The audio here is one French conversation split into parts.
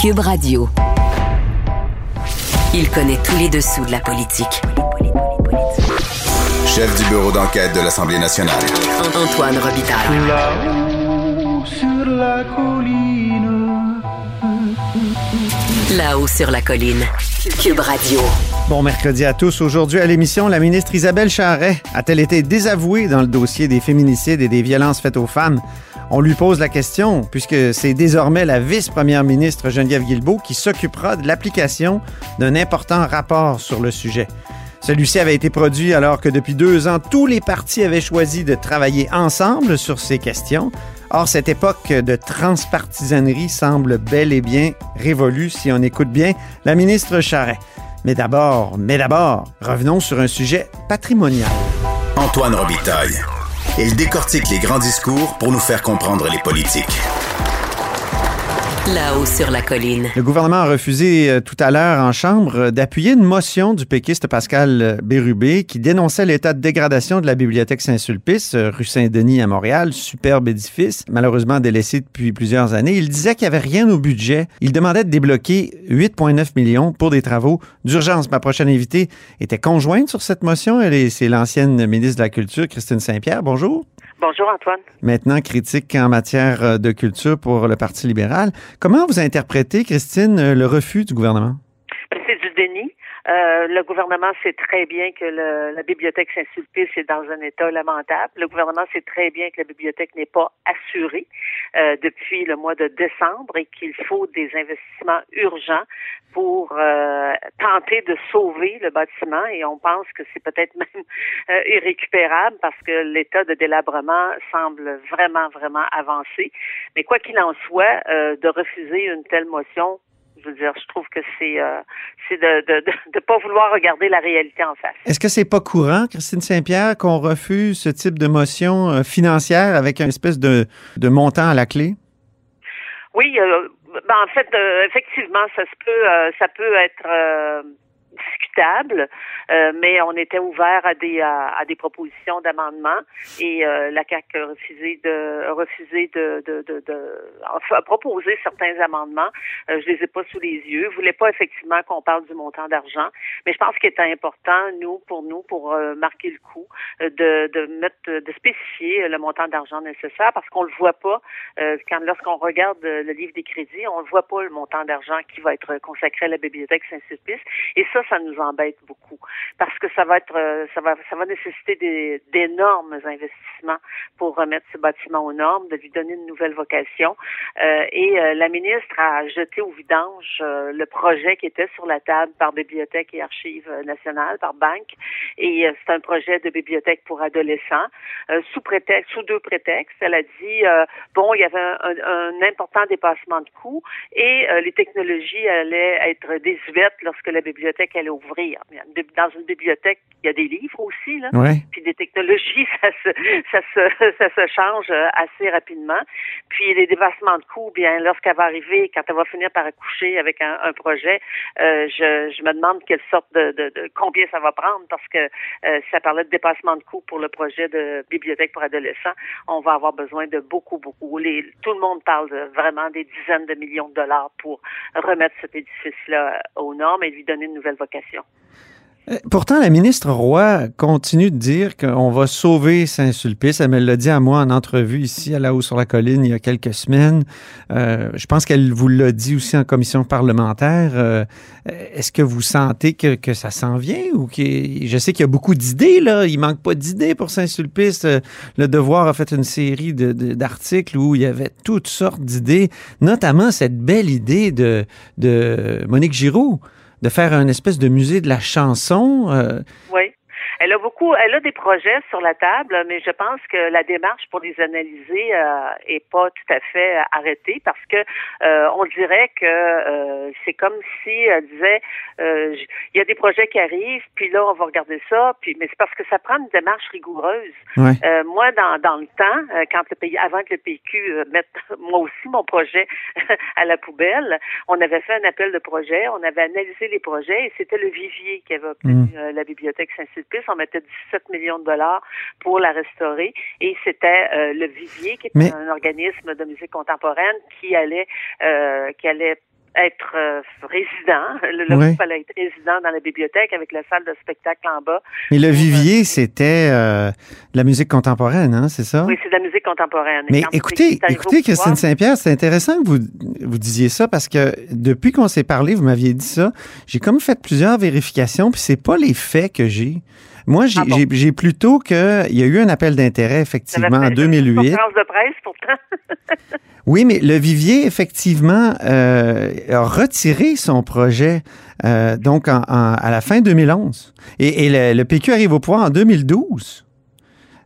Cube Radio. Il connaît tous les dessous de la politique. Chef du bureau d'enquête de l'Assemblée nationale. Antoine Robitaille. Là-haut sur la colline. Là-haut sur la colline. Cube Radio. Bon mercredi à tous. Aujourd'hui à l'émission, la ministre Isabelle Charret a-t-elle été désavouée dans le dossier des féminicides et des violences faites aux femmes? On lui pose la question, puisque c'est désormais la vice-première ministre Geneviève Guilbeault qui s'occupera de l'application d'un important rapport sur le sujet. Celui-ci avait été produit alors que depuis deux ans, tous les partis avaient choisi de travailler ensemble sur ces questions. Or, cette époque de transpartisanerie semble bel et bien révolue si on écoute bien la ministre Charret. Mais d'abord, mais d'abord, revenons sur un sujet patrimonial. Antoine Robitaille. Il décortique les grands discours pour nous faire comprendre les politiques. Là-haut sur la colline. Le gouvernement a refusé euh, tout à l'heure en Chambre euh, d'appuyer une motion du péquiste Pascal euh, Bérubé qui dénonçait l'état de dégradation de la bibliothèque Saint-Sulpice, rue Saint-Denis à Montréal, superbe édifice, malheureusement délaissé depuis plusieurs années. Il disait qu'il n'y avait rien au budget. Il demandait de débloquer 8,9 millions pour des travaux d'urgence. Ma prochaine invitée était conjointe sur cette motion. Elle est, c'est l'ancienne ministre de la Culture, Christine Saint-Pierre. Bonjour. Bonjour Antoine. Maintenant critique en matière euh, de culture pour le Parti libéral. Comment vous interprétez, Christine, euh, le refus du gouvernement? C'est du déni. Euh, le gouvernement sait très bien que le, la bibliothèque Saint-Sulpice est dans un état lamentable. Le gouvernement sait très bien que la bibliothèque n'est pas assurée euh, depuis le mois de décembre et qu'il faut des investissements urgents pour euh, tenter de sauver le bâtiment. Et on pense que c'est peut-être même irrécupérable parce que l'état de délabrement semble vraiment, vraiment avancé. Mais quoi qu'il en soit, de refuser une telle motion je veux dire, je trouve que c'est euh, de de pas vouloir regarder la réalité en face. Est-ce que c'est pas courant, Christine Saint-Pierre, qu'on refuse ce type de motion euh, financière avec une espèce de, de montant à la clé? Oui, euh, ben, en fait, euh, effectivement, ça se peut, ça peut être euh, mais on était ouvert à des à, à des propositions d'amendement et euh, la CAC a refusé de a refusé de de, de, de proposé certains amendements. Euh, je les ai pas sous les yeux. Voulait pas effectivement qu'on parle du montant d'argent, mais je pense qu'il est important nous pour nous pour euh, marquer le coup euh, de de mettre de spécifier le montant d'argent nécessaire parce qu'on le voit pas euh, quand lorsqu'on regarde le livre des crédits, on ne voit pas le montant d'argent qui va être consacré à la bibliothèque Saint-Sulpice et ça ça nous embête beaucoup. Parce que ça va être euh, ça va ça va nécessiter d'énormes investissements pour remettre ce bâtiment aux normes, de lui donner une nouvelle vocation. Euh, et euh, la ministre a jeté au vidange le projet qui était sur la table par Bibliothèque et Archives nationales, par Banque. Et c'est un projet de bibliothèque pour adolescents sous prétexte sous deux prétextes, elle a dit bon, il y avait un, important dépassement de coûts et les technologies allaient être désuètes lorsque la bibliothèque allait ouvrir. Dans une bibliothèque, il y a des livres aussi, là. Puis des technologies, ça se, ça se, ça se change euh, assez rapidement. Puis les dépassements de coûts, bien, lorsqu'elle va arriver, quand elle va finir par accoucher avec un, un projet, euh, je, je me demande quelle sorte de, de, de combien ça va prendre parce que euh, ça parlait de dépassement de coûts pour le projet de bibliothèque pour adolescents, on va avoir besoin de beaucoup, beaucoup. Les, tout le monde parle de vraiment des dizaines de millions de dollars pour remettre cet édifice-là aux normes et lui donner une nouvelle vocation. Euh, Pourtant, la ministre Roy continue de dire qu'on va sauver Saint-Sulpice. Elle l'a dit à moi en entrevue ici à la haut sur la colline il y a quelques semaines. Euh, je pense qu'elle vous l'a dit aussi en commission parlementaire. Euh, Est-ce que vous sentez que, ça s'en vient ou que je sais qu'il y a beaucoup d'idées là. Il manque pas d'idées pour Saint-Sulpice. Le Devoir a fait une série d'articles où il y avait toutes sortes d'idées, notamment cette belle idée de, de Monique Giroux de faire un espèce de musée de la chanson. euh, Oui. Elle a elle a des projets sur la table, mais je pense que la démarche pour les analyser euh, est pas tout à fait arrêtée parce que euh, on dirait que euh, c'est comme si elle disait euh, il y a des projets qui arrivent, puis là on va regarder ça, puis mais c'est parce que ça prend une démarche rigoureuse. ouais. Euh, moi, dans, dans le temps, euh, quand le pays, avant que le PQ mette moi aussi mon projet à la poubelle, on avait fait un appel de projet, on avait analysé les projets et c'était le Vivier qui avait obtenu euh, la bibliothèque Saint-Sulpice. On mettait 17 millions de dollars pour la restaurer. Et c'était euh, le Vivier qui était Mais- un organisme de musique contemporaine qui allait euh, qui allait être euh, résident. Le, le Ouais. groupe allait être résident dans la bibliothèque avec la salle de spectacle en bas. Mais le vivier, c'était euh, de la musique contemporaine, hein, c'est ça? Oui, c'est de la musique contemporaine. Mais écoutez, écoutez, Christine Saint-Pierre, c'est intéressant que vous, vous disiez ça parce que depuis qu'on s'est parlé, vous m'aviez dit ça. J'ai comme fait plusieurs vérifications, puis c'est pas les faits que j'ai. Moi, j'ai Ah bon? plutôt que il y a eu un appel d'intérêt effectivement en j'avais fait une 2008. conférence de presse pourtant. Oui, mais le Vivier effectivement euh, a retiré son projet euh, donc en- en- à la fin 2011 et, et le, le PQ arrive au pouvoir en 2012.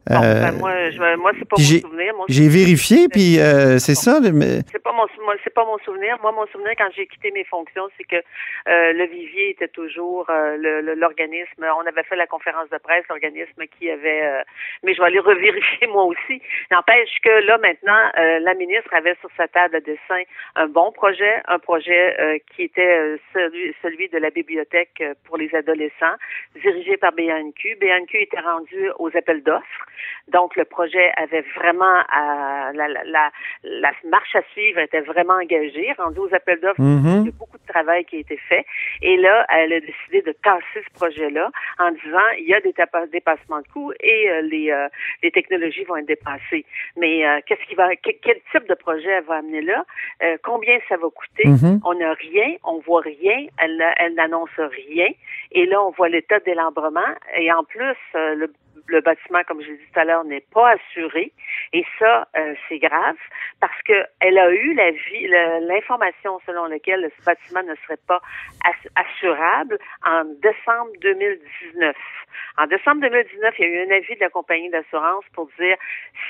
Bon, Euh, ben, moi, je, moi c'est pas mon souvenir. J'ai vérifié, puis euh, c'est ça. mais- C'est pas mon moi, c'est pas mon souvenir. Moi, mon souvenir quand j'ai quitté mes fonctions, c'est que euh, le Vivier était toujours euh, l'organisme. On avait fait la conférence de presse, l'organisme qui avait. euh, mais je vais aller revérifier moi aussi. N'empêche que là maintenant, euh, la ministre avait sur sa table de dessin un bon projet, un projet euh, qui était celui, celui de la bibliothèque pour les adolescents, dirigé par BNQ. BNQ était rendu aux appels d'offres. Donc, le projet avait vraiment à- la, la, marche à suivre était vraiment engagée. Rendu aux appels d'offres, Mhm. il y a beaucoup de travail qui a été fait. Et là, elle a décidé de tasser ce projet-là en disant il y a des dépassements de coûts et euh, les, euh, les technologies vont être dépassées. Mais euh, qu'est-ce qui va, que- quel type de projet elle va amener là? Euh, Combien ça va coûter? Mhm. On n'a rien, on voit rien. Elle, elle n'annonce rien. Et là, on voit l'état de délabrement. Et en plus, euh, le le bâtiment, comme je l'ai dit tout à l'heure, n'est pas assuré. Et ça, euh, c'est grave parce que elle a eu l'information selon laquelle ce bâtiment ne serait pas ass- assurable en décembre 2019. En décembre 2019, il y a eu un avis de la compagnie d'assurance pour dire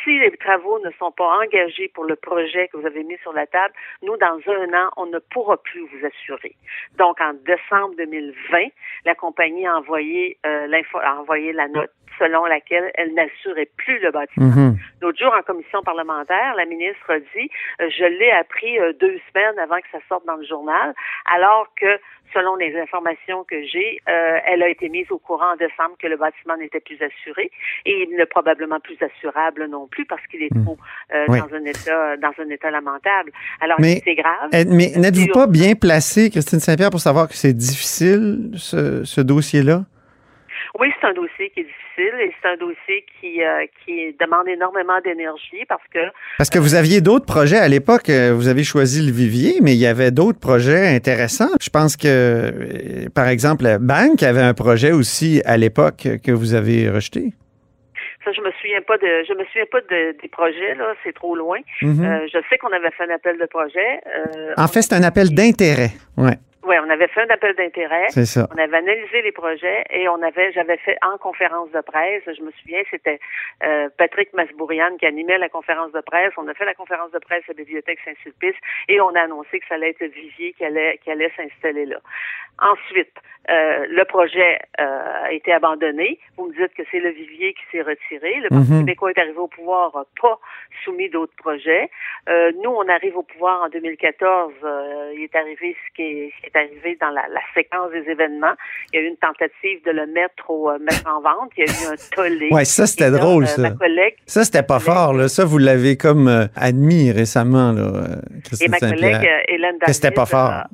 si les travaux ne sont pas engagés pour le projet que vous avez mis sur la table, nous, dans un an, on ne pourra plus vous assurer. Donc, en décembre 2020, la compagnie a envoyé, euh, a envoyé la note selon laquelle elle n'assurait plus le bâtiment. Mhm. L'autre jour, en commission parlementaire, la ministre a dit euh, Je l'ai appris euh, deux semaines avant que ça sorte dans le journal, alors que, selon les informations que j'ai, euh, elle a été mise au courant en décembre que le bâtiment n'était plus assuré et il n'est probablement plus assurable non plus parce qu'il est trop euh, Oui. dans un état dans un état lamentable. Alors c'est grave. Mais n'êtes-vous pas bien placé, Christine Saint-Pierre, pour savoir que c'est difficile, ce, ce dossier-là? Oui, c'est un dossier qui est difficile et c'est un dossier qui euh, qui demande énormément d'énergie parce que Parce que vous aviez d'autres projets à l'époque. euh, Vous avez choisi le Vivier, mais il y avait d'autres projets intéressants. Je pense que, euh, par exemple, Bank avait un projet aussi à l'époque que vous avez rejeté. Ça, je me souviens pas de, je me souviens pas de- des projets là, c'est trop loin. Mhm. Euh, je sais qu'on avait fait un appel de projet. Euh, en fait, c'est un appel d'intérêt. Ouais, ouais, on avait fait un appel d'intérêt. c'est ça. On avait analysé les projets et on avait, j'avais fait en conférence de presse. Je me souviens, c'était euh, Patrick Masbourian qui animait la conférence de presse. On a fait la conférence de presse à la bibliothèque Saint-Sulpice et on a annoncé que ça allait être le Vivier qui allait, qui allait s'installer là. Ensuite, euh, le projet euh, a été abandonné. Vous me dites que c'est le Vivier qui s'est retiré. Le Parti Mhm. québécois est arrivé au pouvoir, n'a pas soumis d'autres projets. Euh, nous, on arrive au pouvoir en 2014. euh, il est arrivé ce qui est, ce qui est arrivé dans la, la séquence des événements. Il y a eu une tentative de le mettre au euh, mettre en vente. Il y a eu un tollé. Ouais, ça, c'était là, drôle, euh, ça. Ma collègue Ça, c'était pas fort, là. Ça, vous l'avez comme euh, admis récemment, là, euh, et Christine ma collègue Hélène Que c'était pas David,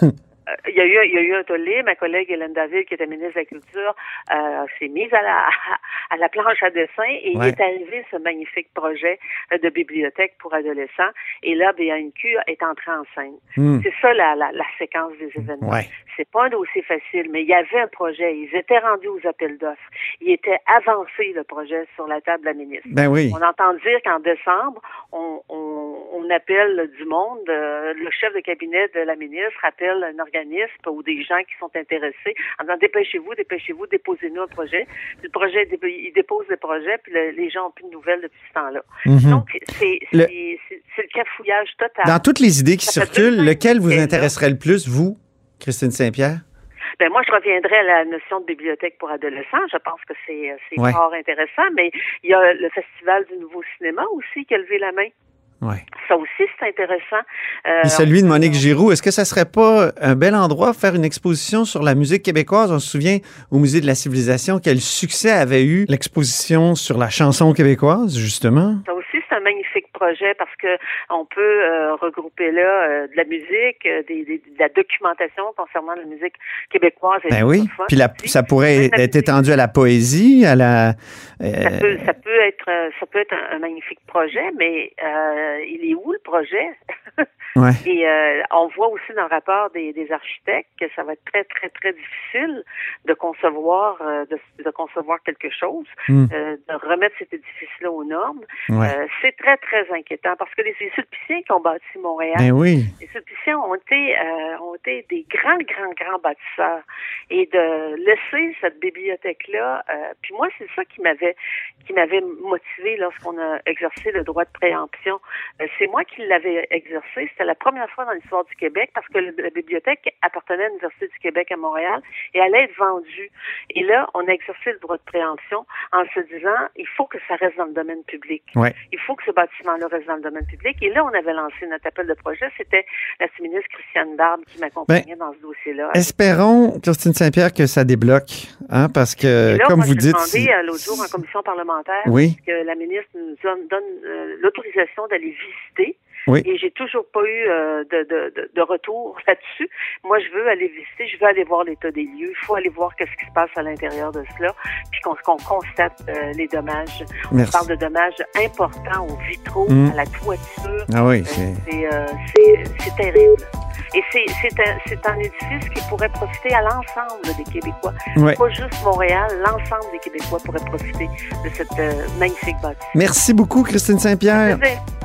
fort. euh, il y a eu il y a eu un tollé. Ma collègue Hélène David, qui était ministre de la Culture, euh, s'est mise à la à la planche à dessin et Ouais. il est arrivé ce magnifique projet euh, de bibliothèque pour adolescents. Et là, BNQ est entré en scène. Hmm. C'est ça la, la, la séquence des événements. Ouais. C'est pas un dossier facile, mais il y avait un projet. Ils étaient rendus aux appels d'offres. Il était avancé le projet sur la table de la ministre. Ben oui. On entend dire qu'en décembre, on, on, on appelle du monde. euh, le chef de cabinet de la ministre appelle un organisme ou des gens qui sont intéressés en disant dépêchez-vous, dépêchez-vous, déposez-nous un projet. Puis le projet, il dépose des projets, puis le- les gens n'ont plus de nouvelles depuis ce temps-là. Mhm. Donc, c'est Le- le cafouillage total. Dans toutes les idées qui Ça circulent, lequel vous intéresserait le plus, vous, Christine Saint-Pierre? Ben moi, je reviendrai à la notion de bibliothèque pour adolescents. Je pense que c'est euh, c'est Ouais. fort intéressant, mais il y a le Festival du Nouveau Cinéma aussi qui a levé la main. Ouais. Ça aussi, c'est intéressant. Euh, Et celui de Monique Giroux, est-ce que ça serait pas un bel endroit pour faire une exposition sur la musique québécoise? On se souvient au Musée de la Civilisation quel succès avait eu l'exposition sur la chanson québécoise, justement. Ça aussi, c'est un magnifique projet parce que on peut euh, regrouper là euh, de la musique, euh, des, des- de la documentation concernant la musique québécoise. Et Ben oui. Puis la- ça pourrait être étendu à la poésie, à la. Ça peut, ça peut être, ça peut être un, un magnifique projet, mais il est où le projet? Ouais. Et on voit aussi dans le rapport des, des architectes que ça va être très très très difficile de concevoir, de, de concevoir quelque chose, Hmm. de remettre cet édifice-là aux normes. Ouais. C'est très très inquiétant parce que les, les Sulpiciens qui ont bâti Montréal, Ben oui. les Sulpiciens ont été, euh, ont été des grands, grands, grands bâtisseurs. Et de laisser cette bibliothèque-là, euh, puis moi, c'est ça qui m'avait qui m'avait motivé lorsqu'on a exercé le droit de préemption. Euh, c'est moi qui l'avais exercé. C'était la première fois dans l'histoire du Québec parce que le- la bibliothèque appartenait à l'Université du Québec à Montréal et allait être vendue. Et là, on a exercé le droit de préemption en se disant, il faut que ça reste dans le domaine public. Ouais. Il faut que ce bâtiment-là reste dans le domaine public. Et là, on avait lancé notre appel de projet. C'était la ministre Christiane Barbe qui m'accompagnait dans ce dossier-là. Espérons, Christine Saint-Pierre, que ça débloque, hein, parce que, là, comme moi, vous dites. demandé euh, l'autre jour en commission parlementaire Oui. que la ministre nous donne, donne, euh, l'autorisation d'aller visiter. Oui. Et j'ai toujours pas eu euh, de, de, de, retour là-dessus. Moi, je veux aller visiter, je veux aller voir l'état des lieux. Il faut aller voir qu'est-ce qui se passe à l'intérieur de cela, puis qu'on constate euh, les dommages. On parle de dommages importants aux vitraux, Mm. à la toiture. Ah oui, Euh, c'est. Terrible. Et c'est un, un édifice qui pourrait profiter à l'ensemble des Québécois. Ouais. Pas juste Montréal, l'ensemble des Québécois pourraient profiter de cette euh, magnifique bâtisse. Merci beaucoup, Christine Saint-Pierre.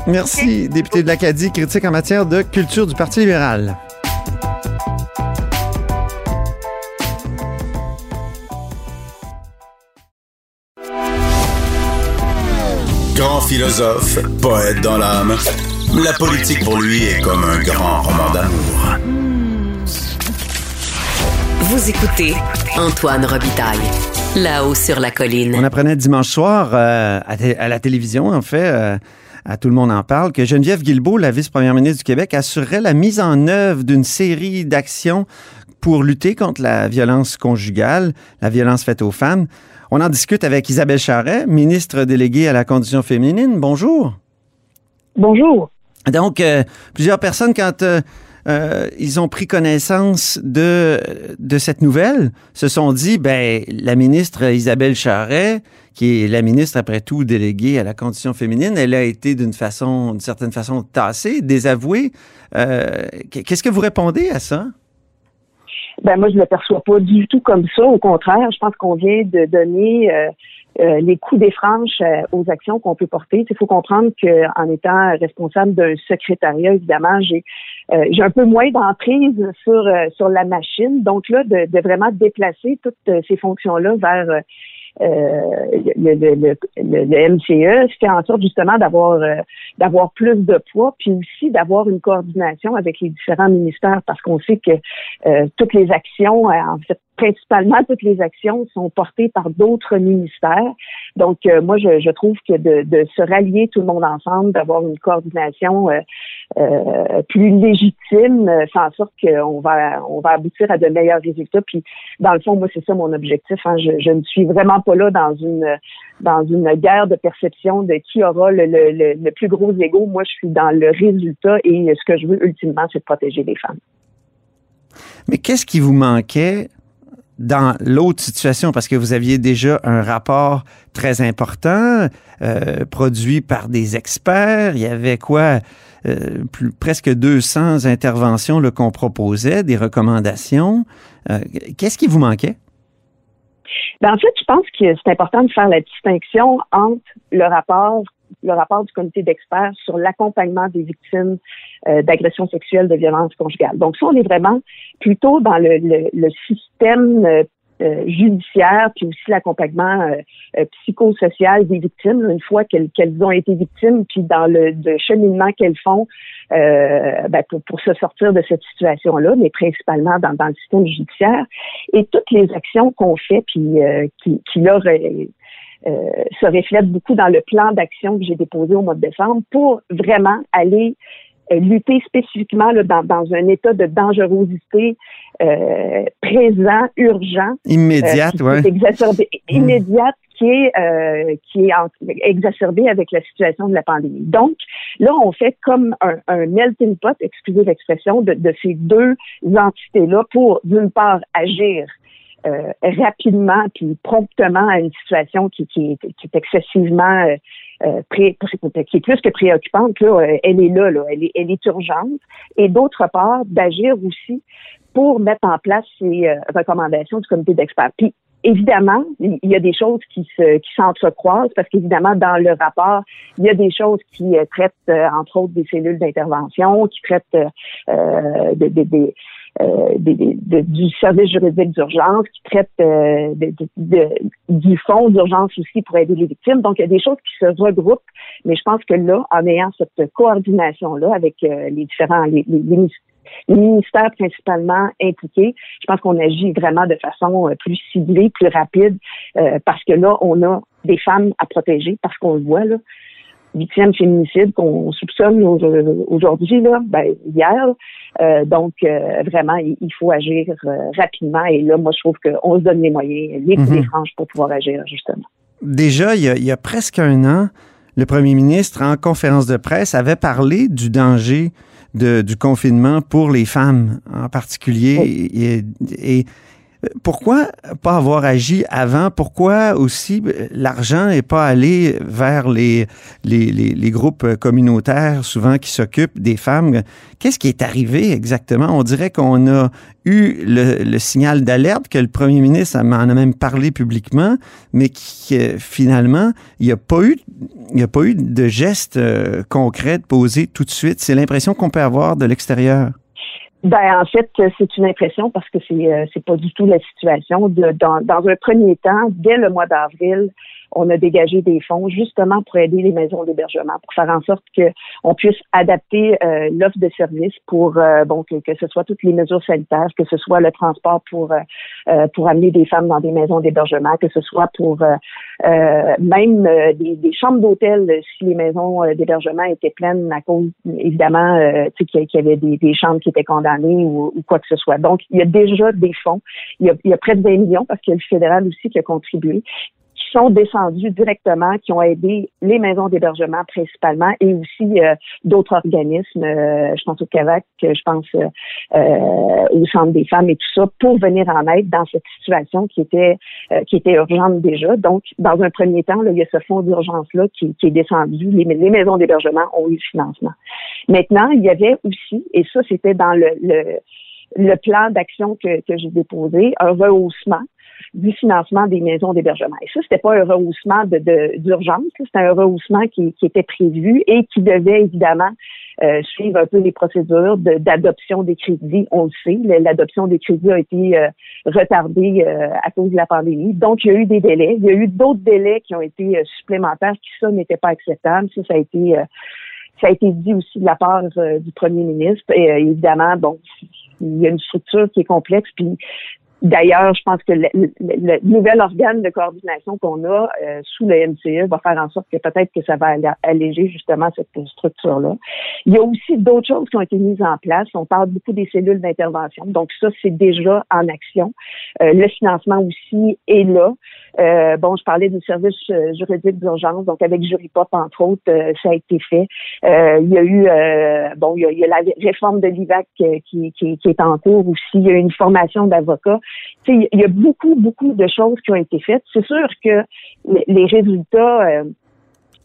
Merci, députée de l'Acadie, critique en matière de culture du Parti libéral. Grand philosophe, poète dans l'âme, la politique pour lui est comme un grand roman d'amour. Vous écoutez Antoine Robitaille, là-haut sur la colline. On apprenait dimanche soir euh, à, la télévision, en fait, euh, à Tout le monde en parle, que Geneviève Guilbeault, la vice-première ministre du Québec, assurerait la mise en œuvre d'une série d'actions pour lutter contre la violence conjugale, la violence faite aux femmes. On en discute avec Isabelle Charret, ministre déléguée à la condition féminine. Bonjour. Bonjour. Donc, euh, plusieurs personnes, quand euh, euh, ils ont pris connaissance de, de cette nouvelle, se sont dit, ben, la ministre Isabelle Charret, qui est la ministre, après tout, déléguée à la condition féminine, elle a été d'une façon, d'une certaine façon, tassée, désavouée. Euh, Qu'est-ce que vous répondez à ça? Ben moi, je ne le perçois pas du tout comme ça. Au contraire, je pense qu'on vient de donner euh, les coups des franches aux actions qu'on peut porter. Il faut comprendre qu'en étant responsable d'un secrétariat, évidemment, j'ai euh, j'ai un peu moins d'emprise sur euh, sur la machine. Donc là, de, de vraiment déplacer toutes euh, ces fonctions-là vers euh, le, le, le, le, MCE, fait en sorte justement d'avoir d'avoir plus de poids, puis aussi d'avoir une coordination avec les différents ministères, parce qu'on sait que toutes les actions, en fait, principalement toutes les actions sont portées par d'autres ministères. Donc, euh, moi, je, je trouve que de, de se rallier tout le monde ensemble, d'avoir une coordination euh, euh, plus légitime, euh, fait en sorte qu'on va on va aboutir à de meilleurs résultats. Puis, dans le fond, moi, c'est ça mon objectif. Hein. Je, ne suis vraiment pas là dans une dans une guerre de perception de qui aura le, le, le, le plus gros ego. Moi, je suis dans le résultat et ce que je veux ultimement, c'est de protéger les femmes. Mais qu'est-ce qui vous manquait dans l'autre situation, parce que vous aviez déjà un rapport très important, euh, produit par des experts, il y avait quoi, euh, presque 200 interventions qu'on proposait, des recommandations. Euh, Qu'est-ce qui vous manquait? Ben, en fait, je pense que c'est important de faire la distinction entre le rapport le rapport du comité d'experts sur l'accompagnement des victimes euh, d'agressions sexuelles, de violences conjugales. Donc, ça, on est vraiment plutôt dans le, le, le système euh, euh, judiciaire, puis aussi l'accompagnement euh, psychosocial des victimes, une fois qu'elles ont été victimes, puis dans le, cheminement qu'elles font euh, ben, pour, pour se sortir de cette situation-là, mais principalement dans, dans le système judiciaire. Et toutes les actions qu'on fait, puis euh, qui, qui là euh, se reflète beaucoup dans le plan d'action que j'ai déposé au mois de décembre pour vraiment aller euh, lutter spécifiquement là, dans, dans, un état de dangerosité euh, présent, urgent. Immédiate, euh, oui. Exacerbé, mmh. immédiate, qui est euh, qui est exacerbée avec la situation de la pandémie. Donc là, on fait comme un, un melting pot, excusez l'expression, de, de ces deux entités-là pour d'une part agir euh, rapidement puis promptement à une situation qui, qui, qui est excessivement euh, euh pré, qui est plus que préoccupante, là, euh, elle est là, là elle, est, elle est urgente. Et d'autre part, d'agir aussi pour mettre en place ces recommandations du comité d'experts. Puis évidemment, il y a des choses qui se qui s'entrecroisent parce qu'évidemment, dans le rapport, il y a des choses qui traitent, entre autres, des cellules d'intervention, qui traitent euh, des, euh, du service juridique d'urgence, qui traite euh, du fonds d'urgence aussi pour aider les victimes. Donc, il y a des choses qui se regroupent, mais je pense que là, en ayant cette coordination-là avec euh, les différents, les, ministères principalement impliqués. Je pense qu'on agit vraiment de façon plus ciblée, plus rapide, parce que là, on a des femmes à protéger, parce qu'on le voit, là huitième féminicide qu'on soupçonne aujourd'hui, là, ben, hier. Euh, donc, euh, vraiment, il, faut agir euh, rapidement. Et là, moi, je trouve qu'on se donne les moyens, les coups mhm. pour pouvoir agir, justement. Déjà, il y, a, il y, a, presque un an, le premier ministre, en conférence de presse, avait parlé du danger de, du confinement pour les femmes en particulier. Et, et pourquoi pas avoir agi avant? Pourquoi aussi euh, l'argent n'est pas allé vers les, les, les, groupes communautaires, souvent qui s'occupent des femmes? Qu'est-ce qui est arrivé exactement? On dirait qu'on a eu le, signal d'alerte, que le premier ministre en a même parlé publiquement, mais qui finalement, il n'y a, pas eu, il a pas eu de geste euh, concret posé tout de suite. C'est l'impression qu'on peut avoir de l'extérieur. Ben en fait, c'est une impression parce que c'est euh, c'est pas du tout la situation. De, dans, dans un premier temps, dès le mois d'avril, on a dégagé des fonds justement pour aider les maisons d'hébergement, pour faire en sorte qu'on puisse adapter euh, l'offre de services pour euh, bon que, ce soit toutes les mesures sanitaires, que ce soit le transport pour euh, pour amener des femmes dans des maisons d'hébergement, que ce soit pour même des, chambres d'hôtel si les maisons d'hébergement étaient pleines à cause évidemment qu'il y avait des, chambres qui étaient condamnées ou, ou, quoi que ce soit. Donc il y a déjà des fonds, il y a, il y a près de 20 millions parce qu'il y a le fédéral aussi qui a contribué sont descendus directement, qui ont aidé les maisons d'hébergement principalement et aussi euh, d'autres organismes, euh, je pense au CAVAC, je pense euh, au Centre des femmes et tout ça, pour venir en aide dans cette situation qui était qui était urgente déjà. Donc, dans un premier temps, là, il y a ce fonds d'urgence-là qui, qui, est descendu. Les, les maisons d'hébergement ont eu le financement. Maintenant, il y avait aussi, et ça, c'était dans le, le le plan d'action que, que j'ai déposé, un rehaussement du financement des maisons d'hébergement. Et ça, c'était pas un rehaussement d'urgence, c'était un rehaussement qui, qui, était prévu et qui devait évidemment euh, suivre un peu les procédures d'adoption des crédits. On le sait, l'adoption des crédits a été euh, retardée euh, à cause de la pandémie. Donc, il y a eu des délais. Il y a eu d'autres délais qui ont été supplémentaires, qui ça n'était pas acceptable. Ça, ça a été ça a été dit aussi de la part du premier ministre. Et évidemment, bon, il y a une structure qui est complexe, puis D'ailleurs, je pense que le, nouvel organe de coordination qu'on a euh, sous le MCE va faire en sorte que peut-être que ça va alléger justement cette structure-là. Il y a aussi d'autres choses qui ont été mises en place. On parle beaucoup des cellules d'intervention. Donc ça, c'est déjà en action. Euh, le financement aussi est là. Euh, bon, je parlais du service juridique d'urgence. Donc avec Juripop, entre autres, ça a été fait. il y a eu, bon, il y a, la réforme de l'IVAC qui, qui, qui est en cours aussi. Il y a une formation d'avocats il y a beaucoup, beaucoup de choses qui ont été faites. C'est sûr que les résultats, euh,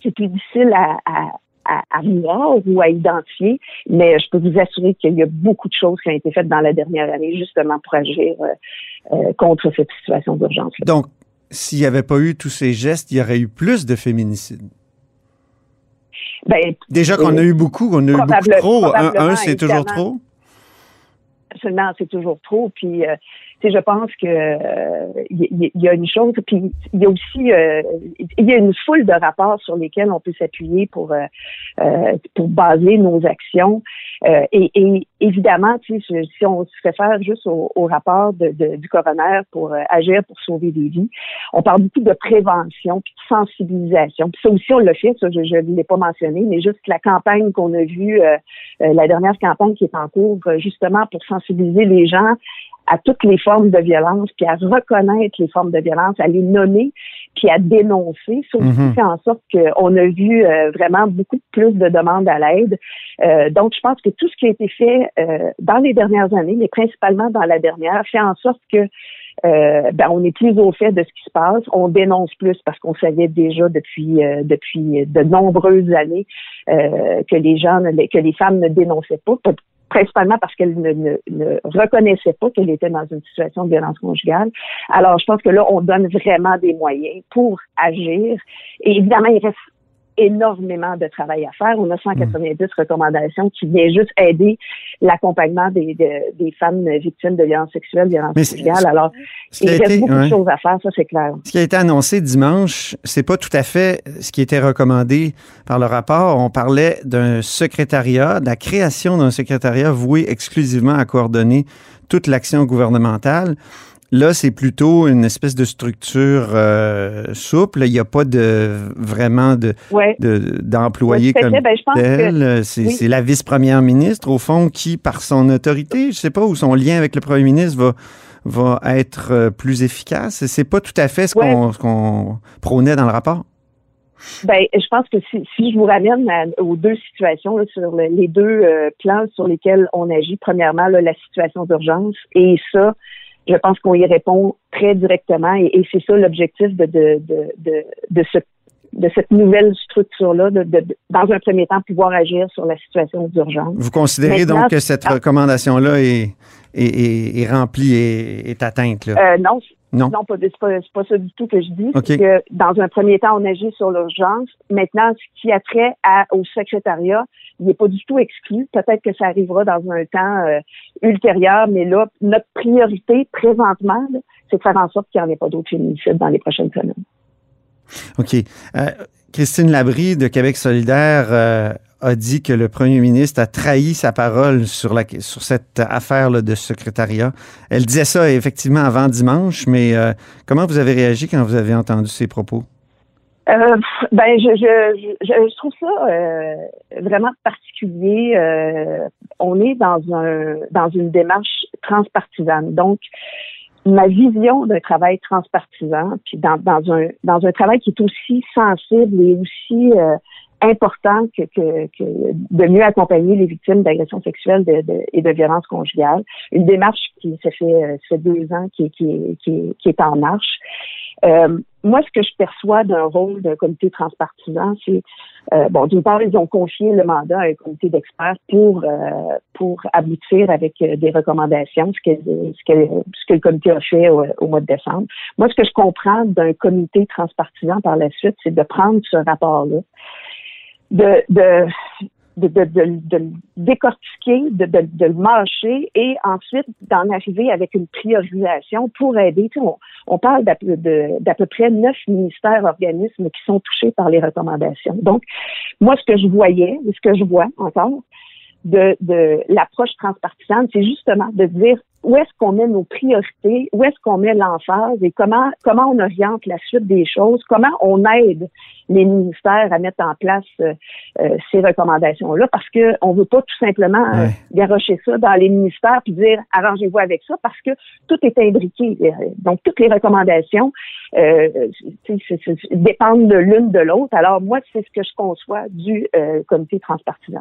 c'est plus difficile à, à, voir ou à identifier, mais je peux vous assurer qu'il y a beaucoup de choses qui ont été faites dans la dernière année justement pour agir euh, euh, contre cette situation d'urgence. Donc, s'il n'y avait pas eu tous ces gestes, il y aurait eu plus de féminicides. Ben, Déjà qu'on a eu beaucoup, on a eu beaucoup trop. Un, c'est toujours trop? Absolument, c'est toujours trop. Puis, je pense que il y, a une chose, puis il y a aussi euh, il y a une foule de rapports sur lesquels on peut s'appuyer pour euh, euh, pour baser nos actions. Et, et, évidemment, si on se réfère juste au, rapport de, du coroner pour agir pour sauver des vies, on parle beaucoup de prévention puis de sensibilisation. Puis ça aussi, on l'a fait, ça, je ne l'ai pas mentionné, mais juste la campagne qu'on a vue, la dernière campagne qui est en cours, justement pour sensibiliser les gens à toutes les formes de violence, puis à reconnaître les formes de violence, à les nommer, puis à dénoncer. Ça aussi Mhm. fait en sorte qu'on a vu euh, vraiment beaucoup plus de demandes à l'aide. Euh, donc, je pense que tout ce qui a été fait euh, dans les dernières années, mais principalement dans la dernière, fait en sorte que euh, ben, on est plus au fait de ce qui se passe. On dénonce plus parce qu'on savait déjà depuis euh, depuis de nombreuses années euh, que les gens, que les femmes ne dénonçaient pas, principalement parce qu'elles ne, ne, ne reconnaissaient pas qu'elles étaient dans une situation de violence conjugale. Alors, je pense que là, on donne vraiment des moyens pour agir. Et évidemment, il reste énormément de travail à faire. On a 190 recommandations qui viennent juste aider l'accompagnement des, de- des femmes victimes de violences sexuelles, violences conjugales. Alors, il reste été- beaucoup ouais. de choses à faire, ça c'est clair. Ce qui a été annoncé dimanche, c'est pas tout à fait ce qui était recommandé par le rapport. On parlait d'un secrétariat, de la création d'un secrétariat voué exclusivement à coordonner toute l'action gouvernementale. Là, c'est plutôt une espèce de structure euh, souple. Il n'y a pas de vraiment de Ouais. d'employés comme. Ben, tel. C'est oui. la vice-première ministre, au fond, qui, par son autorité, je sais pas, ou son lien avec le premier ministre va va être euh, plus efficace. C'est pas tout à fait ce qu'on prônait dans le rapport. Ben, je pense que si, si je vous ramène à- aux deux situations, là, sur le- les deux euh, plans sur lesquels on agit, premièrement, là, la situation d'urgence, et ça, je pense qu'on y répond très directement, et, et c'est ça l'objectif de, de, de, de, de ce de cette nouvelle structure-là, de, de- de- dans un premier temps, pouvoir agir sur la situation d'urgence. Vous considérez Maintenant, donc que cette ah. recommandation-là est, est, est, est remplie et est atteinte? Là? Euh, non, non? Non, pas, c'est pas, pas ça du tout que je dis. Que dans un premier temps, on agit sur l'urgence. Maintenant, ce qui a trait à, au secrétariat, il n'est pas du tout exclu. Peut-être que ça arrivera dans un temps euh, ultérieur, mais là, notre priorité présentement, c'est de faire en sorte qu'il n'y en ait pas d'autres féminicides dans les prochaines semaines. OK. Euh, Christine Labrie de Québec solidaire euh, a dit que le premier ministre a trahi sa parole sur, cette affaire de secrétariat. Elle disait ça effectivement avant dimanche, mais comment vous avez réagi quand vous avez entendu ces propos? Euh, ben, je, je, je, je trouve ça euh, vraiment particulier. Euh, on est dans un dans une démarche transpartisane. Donc, ma vision d'un travail transpartisan, puis dans, dans un dans un travail qui est aussi sensible et aussi euh, important que, que, que de mieux accompagner les victimes d'agressions sexuelles et de violences conjugales. Une démarche qui se fait, euh, ça fait deux ans qui, qui, qui, est en marche. Euh, moi, ce que je perçois d'un rôle d'un comité transpartisan, c'est euh, bon, d'une part, ils ont confié le mandat à un comité d'experts pour euh, pour aboutir avec euh, des recommandations, ce que ce que ce que le comité a fait au mois de décembre. Moi, ce que je comprends d'un comité transpartisan par la suite, c'est de prendre ce rapport-là, de de de, de, le décortiquer, de, de, le mâcher et ensuite d'en arriver avec une priorisation pour aider. Tu sais, on, on parle d'à peu, près neuf ministères, organismes qui sont touchés par les recommandations. Donc, moi, ce que je voyais, ce que je vois encore, de, de l'approche transpartisane, c'est justement de dire où est-ce qu'on met nos priorités, où est-ce qu'on met l'emphase et comment comment on oriente la suite des choses, comment on aide les ministères à mettre en place euh, euh, ces recommandations-là, parce que on veut pas tout simplement euh, Ouais. garocher ça dans les ministères puis dire arrangez-vous avec ça, parce que tout est imbriqué. Euh, Donc toutes les recommandations euh, dépendent de l'une de l'autre. Alors moi, c'est ce que je conçois du euh, comité transpartisan.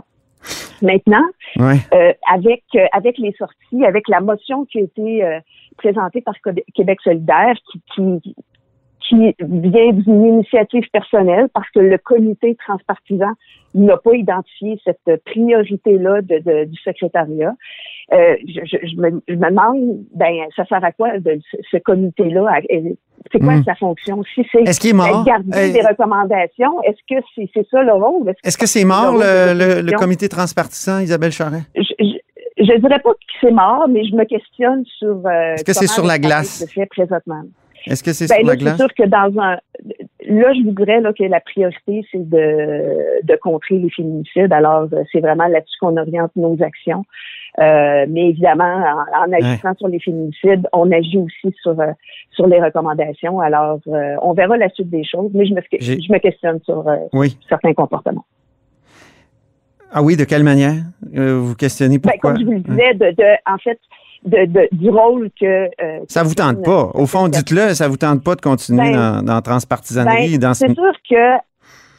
Maintenant, Ouais. euh, avec euh, avec les sorties, avec la motion qui a été euh, présentée par Québec solidaire, qui, qui qui vient d'une initiative personnelle parce que le comité transpartisan n'a pas identifié cette priorité-là de, de- du secrétariat. Euh, je, je- je me, je me demande, ben, ça sert à quoi de, ce, ce comité-là? C'est quoi Hmm. sa fonction? Si c'est Est-ce qu'il est mort? garder Euh, des recommandations, est-ce que c'est c'est ça le rôle? Est-ce que c'est mort, le, le- comité transpartisan, Isabelle Charret? je, je dirais pas que c'est mort, mais je me questionne sur. Euh, Est-ce que c'est sur la glace? fait présentement. Est-ce que c'est Ben, sur là, la glace? sûr que dans un. Là, je vous dirais là, que la priorité, c'est de, de contrer les féminicides. Alors, euh, c'est vraiment là-dessus qu'on oriente nos actions. Euh, mais évidemment, en, en agissant sur les féminicides, on agit aussi sur euh, sur les recommandations. Alors, euh, on verra la suite des choses, mais je me, J'ai- je me questionne sur Oui. certains comportements. Ah oui, de quelle manière? Vous questionnez Ben, pourquoi? comme je vous le disais, de, de, en fait, de, de- du rôle que. euh, Ça vous tente pas. Au fond, dites-le, ça vous tente pas de continuer Ben, dans, dans transpartisanerie, Ben, dans ce... c'est sûr que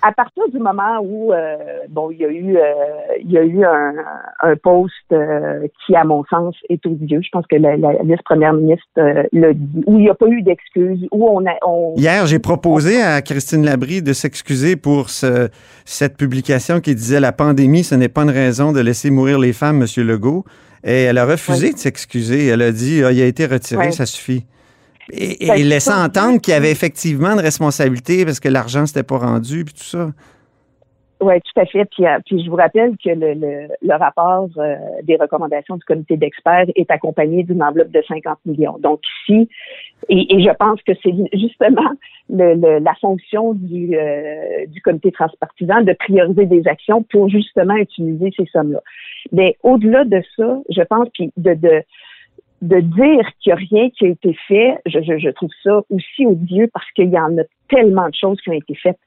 à partir du moment où euh, bon, il y a eu euh, il y a eu un, un poste euh, qui, à mon sens, est odieux. Je pense que la, la vice-première ministre l'a dit, où il n'y a pas eu d'excuses, où on a on, Hier, j'ai proposé à Christine Labrie de s'excuser pour ce- cette publication qui disait la pandémie, ce n'est pas une raison de laisser mourir les femmes, Monsieur Legault. Et elle a refusé de s'excuser. Elle a dit Ah, il a été retiré, ça suffit. Et, et Ben, laissant entendre qu'il y avait effectivement une responsabilité parce que l'argent s'était pas rendu puis tout ça. Oui, tout à fait. Puis, euh, puis je vous rappelle que le, rapport euh, des recommandations du comité d'experts est accompagné d'une enveloppe de 50 millions. Donc ici, et, je pense que c'est justement la fonction du, euh, du comité transpartisan de prioriser des actions pour justement utiliser ces sommes-là. Mais au-delà de ça, je pense puis de, dire qu'il n'y a rien qui a été fait, je trouve ça aussi odieux parce qu'il y en a tellement de choses qui ont été faites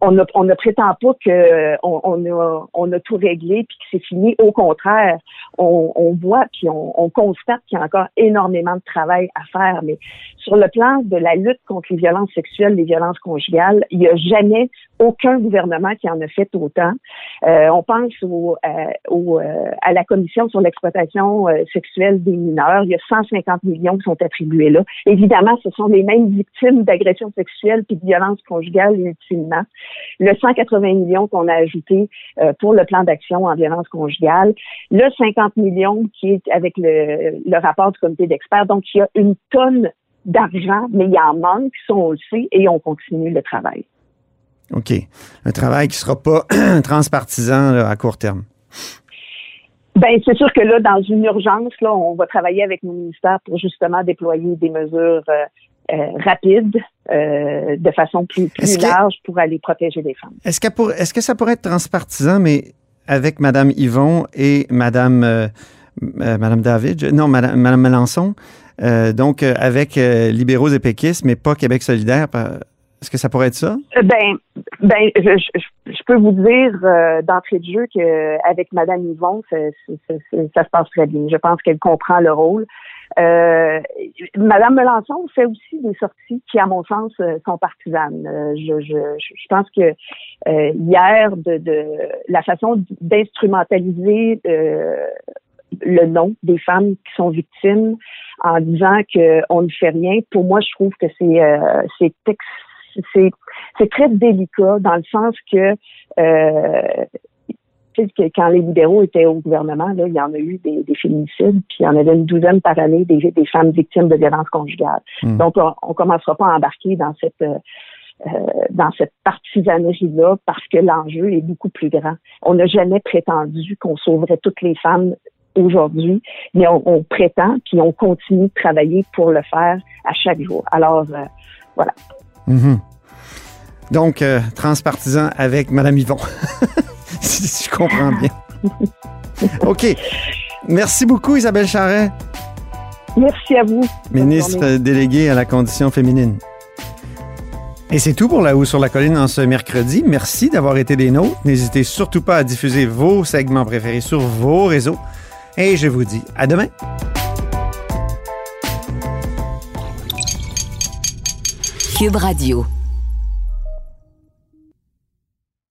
on ne prétend pas que on, on, a, on a tout réglé puis que c'est fini. Au contraire, on, voit puis on, on constate qu'il y a encore énormément de travail à faire. Mais sur le plan de la lutte contre les violences sexuelles, les violences conjugales, il n'y a jamais aucun gouvernement qui en a fait autant. Euh, on pense au, euh, euh, à la commission sur l'exploitation euh, sexuelle des mineurs. Il y a 150 millions qui sont attribués là. Évidemment, ce sont les mêmes victimes d'agressions sexuelles puis de violences conjugales ultimement. Le 180 millions qu'on a ajouté euh, pour le plan d'action en violence conjugale. Le 50 millions qui est avec le, le rapport du comité d'experts. Donc, il y a une tonne d'argent, mais il en manque, ça on le sait, et on continue le travail. OK. Un travail qui sera pas transpartisan là, à court terme. Ben, c'est sûr que là, dans une urgence, là, on va travailler avec nos ministères pour justement déployer des mesures euh, euh, rapides, euh, de façon plus, plus que- large pour aller protéger les femmes. Est-ce, qu'elle pour- est-ce que ça pourrait être transpartisan, mais avec Mme Yvon et Mme, euh, Madame David, non, Mme, Madame Melançon, euh, donc avec libéraux et péquistes, mais pas Québec solidaire. Est-ce que ça pourrait être ça? Ben, ben, je, je- je peux vous dire euh, d'entrée de jeu qu'avec Madame Yvon, ça, ça- ça- ça se passe très bien. Je pense qu'elle comprend le rôle. Euh, Madame Melançon fait aussi des sorties qui, à mon sens, euh, sont partisanes. Euh, je, je, je pense que euh, hier, de, de la façon d'instrumentaliser euh, le nom des femmes qui sont victimes en disant qu'on ne fait rien, pour moi, je trouve que c'est c'est c'est très délicat dans le sens que euh, tu sais, que quand les libéraux étaient au gouvernement, là, il y en a eu des, des féminicides, puis il y en avait une douzaine par année des, des femmes victimes de violences conjugales. Hmm. Donc, on, on commencera pas à embarquer dans cette euh, euh, dans cette partisanerie-là parce que l'enjeu est beaucoup plus grand. On n'a jamais prétendu qu'on sauverait toutes les femmes aujourd'hui, mais on, on prétend puis on continue de travailler pour le faire à chaque jour. Alors, euh, voilà. Mhm. Donc, euh, transpartisan avec Mme Yvon. si je comprends bien. OK. Merci beaucoup, Isabelle Charret, Merci à vous. Ministre déléguée à la condition féminine. Et c'est tout pour La Haut sur la Colline en ce mercredi. Merci d'avoir été des nôtres. N'hésitez surtout pas à diffuser vos segments préférés sur vos réseaux. Et je vous dis à demain. Cube Radio.